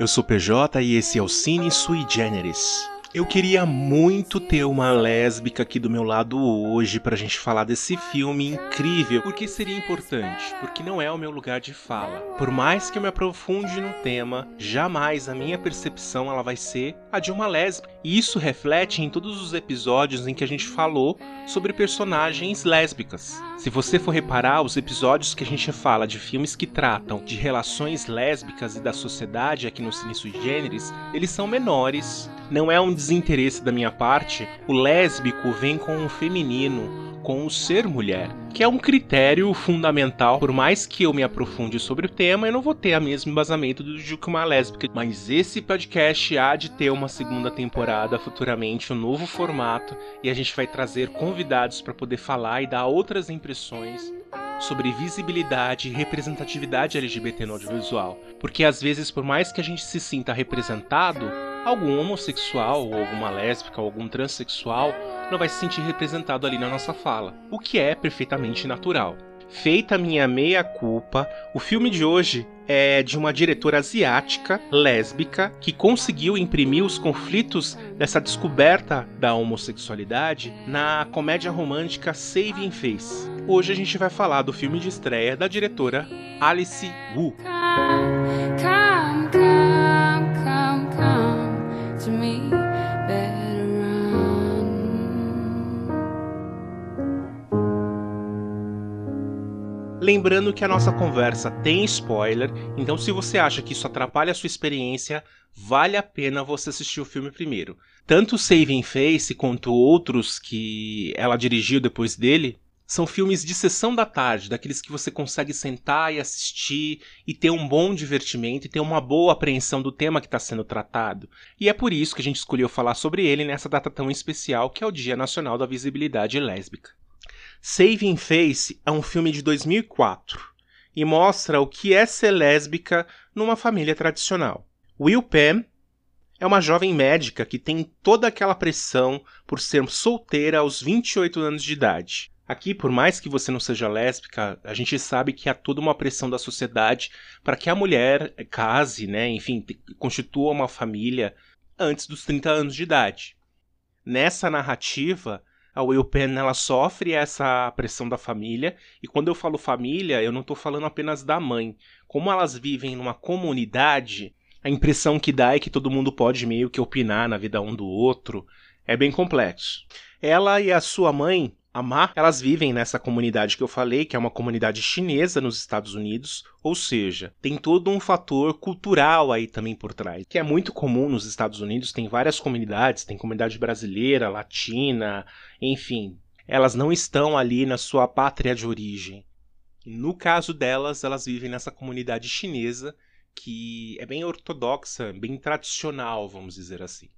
Eu sou PJ e esse é o Cine Sui Generis. Eu queria muito ter uma lésbica aqui do meu lado hoje pra gente falar desse filme incrível. Por que seria importante? Porque não é o meu lugar de fala. Por mais que eu me aprofunde no tema, jamais a minha percepção ela vai ser a de uma lésbica. E isso reflete em todos os episódios em que a gente falou sobre personagens lésbicas. Se você for reparar, os episódios que a gente fala de filmes que tratam de relações lésbicas e da sociedade aqui no Cine Sui eles são menores. Não é um desinteresse da minha parte. O lésbico vem com o feminino, com o ser mulher, que é um critério fundamental. Por mais que eu me aprofunde sobre o tema, eu não vou ter o mesmo embasamento do que uma lésbica. Mas esse podcast há de ter uma segunda temporada futuramente, um novo formato, e a gente vai trazer convidados para poder falar e dar outras impressões sobre visibilidade e representatividade LGBT no audiovisual. Porque às vezes, por mais que a gente se sinta representado, algum homossexual, ou alguma lésbica, ou algum transexual não vai se sentir representado ali na nossa fala, o que é perfeitamente natural. Feita minha meia-culpa, o filme de hoje é de uma diretora asiática, lésbica, que conseguiu imprimir os conflitos dessa descoberta da homossexualidade na comédia romântica Saving Face. Hoje a gente vai falar do filme de estreia da diretora Alice Wu. Lembrando que a nossa conversa tem spoiler, então se você acha que isso atrapalha a sua experiência, vale a pena você assistir o filme primeiro. Tanto Saving Face quanto outros que ela dirigiu depois dele são filmes de sessão da tarde, daqueles que você consegue sentar e assistir e ter um bom divertimento e ter uma boa apreensão do tema que está sendo tratado. E é por isso que a gente escolheu falar sobre ele nessa data tão especial que é o Dia Nacional da Visibilidade Lésbica. Saving Face é um filme de 2004 e mostra o que é ser lésbica numa família tradicional. Will Penn é uma jovem médica que tem toda aquela pressão por ser solteira aos 28 anos de idade. Aqui, por mais que você não seja lésbica, a gente sabe que há toda uma pressão da sociedade para que a mulher case, né, enfim, constitua uma família antes dos 30 anos de idade. Nessa narrativa, a Will Penn ela sofre essa pressão da família, e quando eu falo família, eu não estou falando apenas da mãe. Como elas vivem numa comunidade, a impressão que dá é que todo mundo pode meio que opinar na vida um do outro. É bem complexo. Ela e a sua mãe Amar, elas vivem nessa comunidade que eu falei, que é uma comunidade chinesa nos Estados Unidos, ou seja, tem todo um fator cultural aí também por trás, que é muito comum nos Estados Unidos, tem várias comunidades, tem comunidade brasileira, latina, enfim, elas não estão ali na sua pátria de origem. No caso delas, elas vivem nessa comunidade chinesa que é bem ortodoxa, bem tradicional, vamos dizer assim.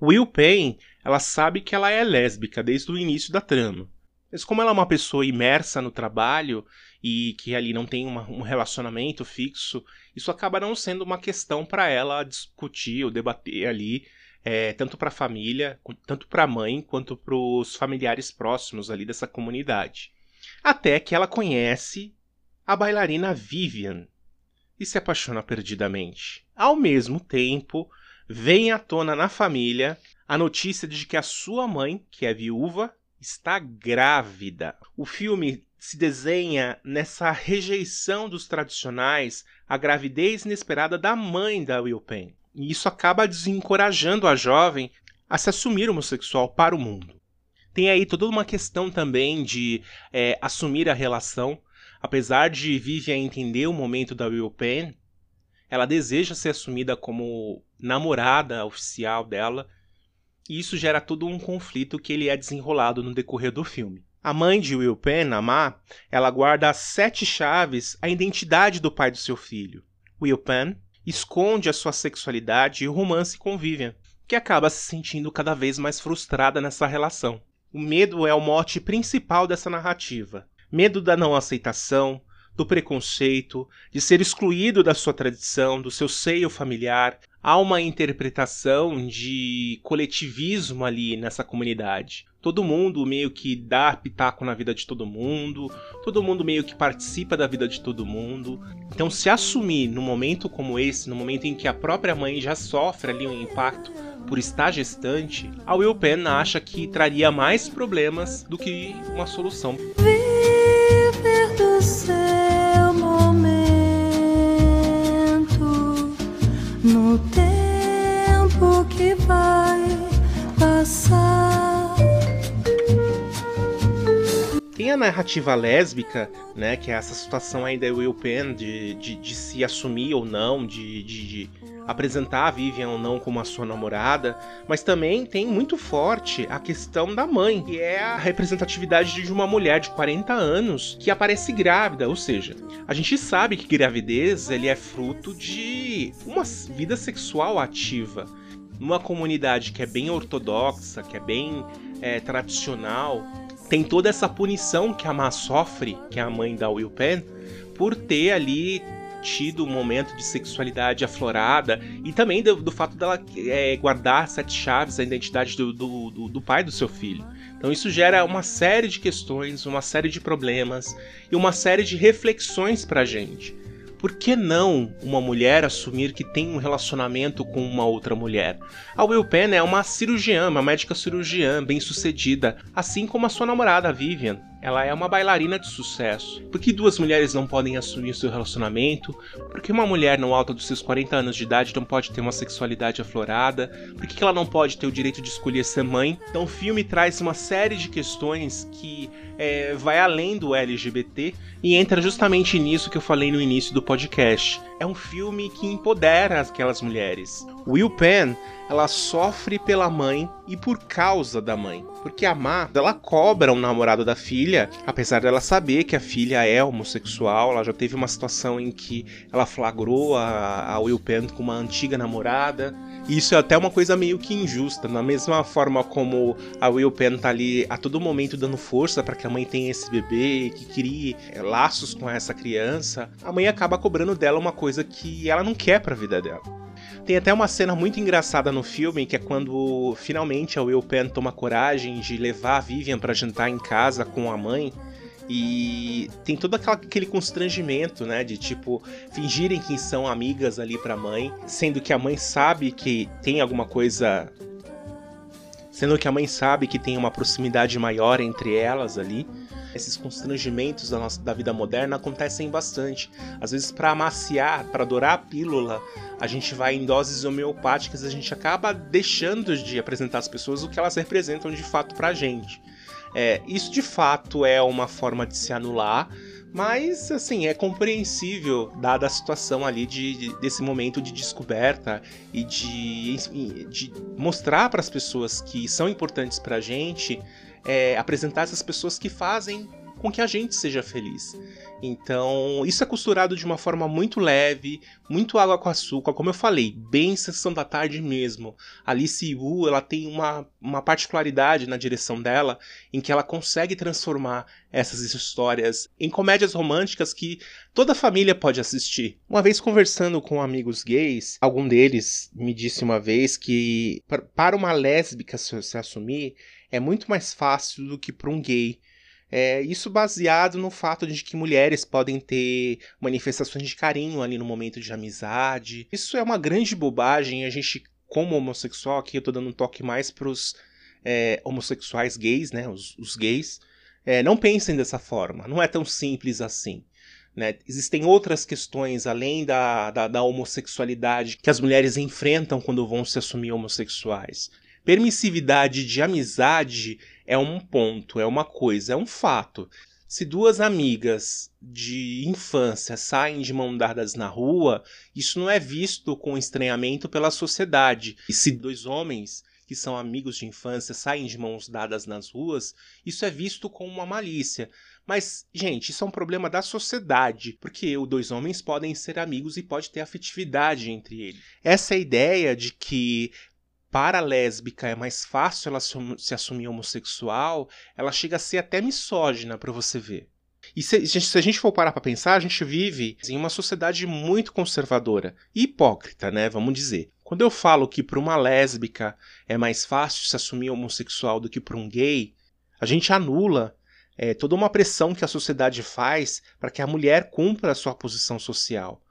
Will Payne, ela sabe que ela é lésbica desde o início da trama. Mas como ela é uma pessoa imersa no trabalho e que ali não tem uma, um relacionamento fixo, isso acaba não sendo uma questão para ela discutir ou debater ali, é, tanto para a família, tanto para a mãe, quanto para os familiares próximos ali dessa comunidade. Até que ela conhece a bailarina Vivian e se apaixona perdidamente. Ao mesmo tempo, vem à tona na família a notícia de que a sua mãe, que é viúva, está grávida. O filme se desenha nessa rejeição dos tradicionais à gravidez inesperada da mãe da Will Penn. E isso acaba desencorajando a jovem a se assumir homossexual para o mundo. Tem aí toda uma questão também de é, assumir a relação. Apesar de Vivian entender o momento da Will Penn, ela deseja ser assumida como namorada oficial dela, e isso gera todo um conflito que ele é desenrolado no decorrer do filme. A mãe de Will Penn, a Ma, ela guarda as sete chaves a identidade do pai do seu filho. Will Penn esconde a sua sexualidade e o romance com Vivian, que acaba se sentindo cada vez mais frustrada nessa relação. O medo é o mote principal dessa narrativa. Medo da não aceitação, do preconceito, de ser excluído da sua tradição, do seu seio familiar, há uma interpretação de coletivismo ali nessa comunidade. Todo mundo meio que dá pitaco na vida de todo mundo, todo mundo meio que participa da vida de todo mundo. Então, se assumir num momento como esse, no momento em que a própria mãe já sofre ali um impacto por estar gestante, a Will Penn acha que traria mais problemas do que uma solução. Tem a narrativa lésbica, né, que é essa situação ainda Will Penn de, de, de se assumir ou não, de, de, de apresentar a Vivian ou não como a sua namorada, mas também tem muito forte a questão da mãe, que é a representatividade de uma mulher de 40 anos que aparece grávida, ou seja, a gente sabe que gravidez ele é fruto de uma vida sexual ativa. Numa comunidade que é bem ortodoxa, que é bem é, tradicional, tem toda essa punição que a Má sofre, que é a mãe da Will Penn, por ter ali tido um momento de sexualidade aflorada e também do, do fato dela é, guardar sete chaves da identidade do, do, do pai do seu filho. Então isso gera uma série de questões, uma série de problemas e uma série de reflexões pra gente. Por que não uma mulher assumir que tem um relacionamento com uma outra mulher? A Will Penn é uma cirurgiã, uma médica cirurgiã bem sucedida, assim como a sua namorada, Vivian. Ela é uma bailarina de sucesso. Por que duas mulheres não podem assumir seu relacionamento? Por que uma mulher no alto dos seus 40 anos de idade não pode ter uma sexualidade aflorada? Por que ela não pode ter o direito de escolher ser mãe? Então o filme traz uma série de questões que é, vai além do LGBT e entra justamente nisso que eu falei no início do podcast. É um filme que empodera aquelas mulheres. Will Penn ela sofre pela mãe e por causa da mãe. Porque a Má, ela cobra o um namorado da filha, apesar dela saber que a filha é homossexual. Ela já teve uma situação em que ela flagrou a, a Will Penn com uma antiga namorada. E isso é até uma coisa meio que injusta. Da mesma forma como a Will Penn tá ali a todo momento dando força para que a mãe tenha esse bebê, que crie é, laços com essa criança, a mãe acaba cobrando dela uma coisa que ela não quer pra vida dela. Tem até uma cena muito engraçada no filme, que é quando finalmente a Will Penn toma coragem de levar a Vivian para jantar em casa com a mãe. E tem todo aquele constrangimento, né? De tipo, fingirem que são amigas ali pra mãe, sendo que a mãe sabe que tem alguma coisa. Sendo que a mãe sabe que tem uma proximidade maior entre elas ali esses constrangimentos da, nossa, da vida moderna acontecem bastante. Às vezes, para amaciar, para adorar a pílula, a gente vai em doses homeopáticas, a gente acaba deixando de apresentar às pessoas o que elas representam de fato para a gente. É, isso de fato é uma forma de se anular, mas assim é compreensível dada a situação ali de, de desse momento de descoberta e de, de mostrar para as pessoas que são importantes para a gente é, apresentar essas pessoas que fazem com que a gente seja feliz. Então, isso é costurado de uma forma muito leve, muito água com açúcar, como eu falei, bem sessão da tarde mesmo. Alice Wu, ela tem uma, uma particularidade na direção dela, em que ela consegue transformar essas histórias em comédias românticas que toda família pode assistir. Uma vez conversando com amigos gays, algum deles me disse uma vez que para uma lésbica se assumir, é muito mais fácil do que para um gay. É, isso baseado no fato de que mulheres podem ter manifestações de carinho ali no momento de amizade. Isso é uma grande bobagem. A gente, como homossexual, aqui eu tô dando um toque mais pros é, homossexuais gays, né? Os, os gays. É, não pensem dessa forma. Não é tão simples assim. Né? Existem outras questões além da, da, da, homossexualidade que as mulheres enfrentam quando vão se assumir homossexuais. Permissividade de amizade é um ponto, é uma coisa, é um fato. Se duas amigas de infância saem de mão dadas na rua, isso não é visto com estranhamento pela sociedade. E se dois homens que são amigos de infância saem de mãos dadas nas ruas, isso é visto com uma malícia. Mas, gente, isso é um problema da sociedade, porque os dois homens podem ser amigos e pode ter afetividade entre eles. Essa ideia de que para a lésbica é mais fácil ela se assumir homossexual, ela chega a ser até misógina para você ver. E se, se, a gente for parar para pensar, a gente vive em uma sociedade muito conservadora hipócrita, né? Vamos dizer. Quando eu falo que para uma lésbica é mais fácil se assumir homossexual do que para um gay, a gente anula é, toda uma pressão que a sociedade faz para que a mulher cumpra a sua posição social.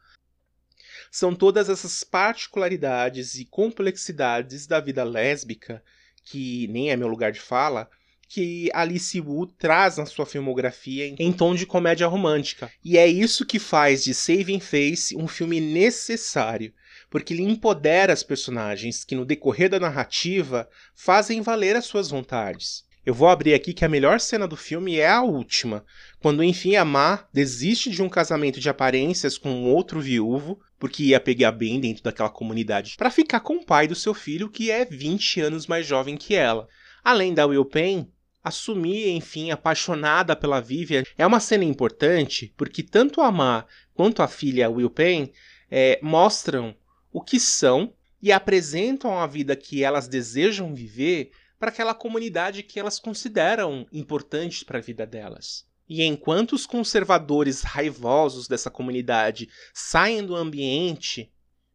São todas essas particularidades e complexidades da vida lésbica, que nem é meu lugar de fala, que Alice Wu traz na sua filmografia em tom de comédia romântica. E é isso que faz de Saving Face um filme necessário, porque ele empodera as personagens que no decorrer da narrativa fazem valer as suas vontades. Eu vou abrir aqui que a melhor cena do filme é a última, quando enfim a Ma desiste de um casamento de aparências com um outro viúvo, porque ia pegar bem dentro daquela comunidade, para ficar com o pai do seu filho, que é 20 anos mais jovem que ela. Além da Will Payne, assumir, enfim, apaixonada pela Vivian é uma cena importante, porque tanto a Ma quanto a filha Will Payne é, mostram o que são e apresentam a vida que elas desejam viver para aquela comunidade que elas consideram importante para a vida delas. E enquanto os conservadores raivosos dessa comunidade saem do ambiente,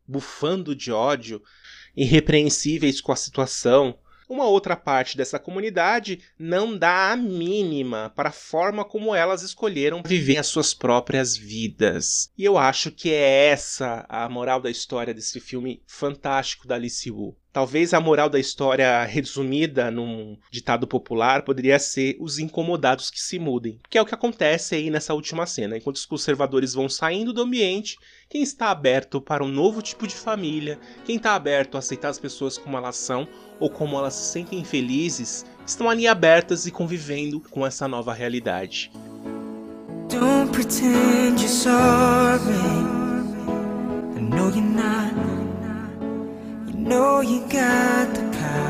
bufando de ódio, irrepreensíveis com a situação, uma outra parte dessa comunidade não dá a mínima para a forma como elas escolheram viver as suas próprias vidas. E eu acho que é essa a moral da história desse filme fantástico da Alice Wu. Talvez a moral da história resumida num ditado popular poderia ser os incomodados que se mudem, que é o que acontece aí nessa última cena. Enquanto os conservadores vão saindo do ambiente, quem está aberto para um novo tipo de família, quem está aberto a aceitar as pessoas como elas são ou como elas se sentem felizes, estão ali abertas e convivendo com essa nova realidade. Don't pretend you're sorry. I know you're not. Know you got the power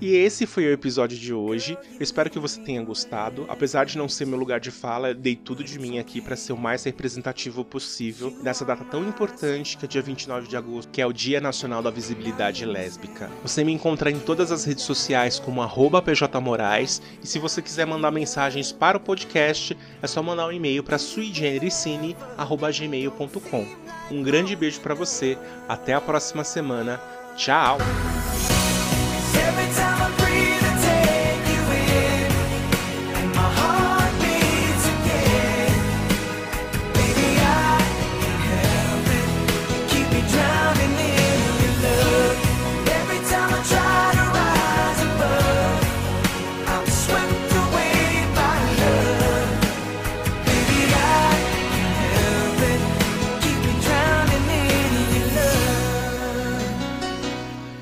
E esse foi o episódio de hoje. Espero que você tenha gostado. Apesar de não ser meu lugar de fala, dei tudo de mim aqui para ser o mais representativo possível nessa data tão importante que é dia 29 de agosto, que é o Dia Nacional da Visibilidade Lésbica. Você me encontra em todas as redes sociais como @pjmorais e se você quiser mandar mensagens para o podcast, é só mandar um e-mail para suigenericine@gmail.com. Um grande beijo para você. Até a próxima semana. Tchau.